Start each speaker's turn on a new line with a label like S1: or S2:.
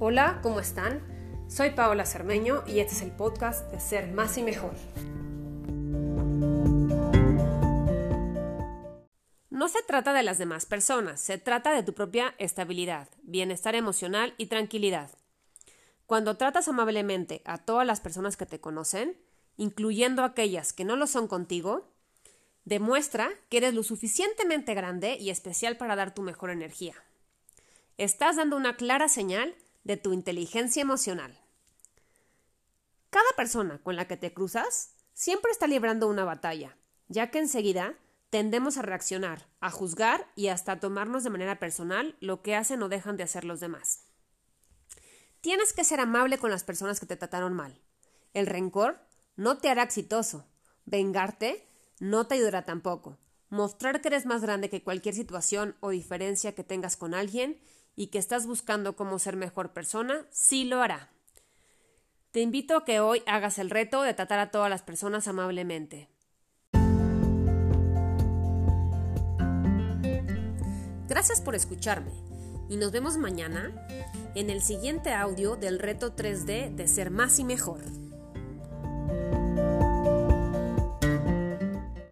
S1: Hola, ¿cómo están? Soy Paola Cermeño y este es el podcast de Ser Más y Mejor. No se trata de las demás personas, se trata de tu propia estabilidad, bienestar emocional y tranquilidad. Cuando tratas amablemente a todas las personas que te conocen, incluyendo aquellas que no lo son contigo, demuestra que eres lo suficientemente grande y especial para dar tu mejor energía. Estás dando una clara señal de tu inteligencia emocional. Cada persona con la que te cruzas siempre está librando una batalla, ya que enseguida tendemos a reaccionar, a juzgar y hasta a tomarnos de manera personal lo que hacen o dejan de hacer los demás. Tienes que ser amable con las personas que te trataron mal. El rencor no te hará exitoso. Vengarte no te ayudará tampoco. Mostrar que eres más grande que cualquier situación o diferencia que tengas con alguien y que estás buscando cómo ser mejor persona, sí lo hará. Te invito a que hoy hagas el reto de tratar a todas las personas amablemente. Gracias por escucharme y nos vemos mañana en el siguiente audio del reto 3D de ser más y mejor.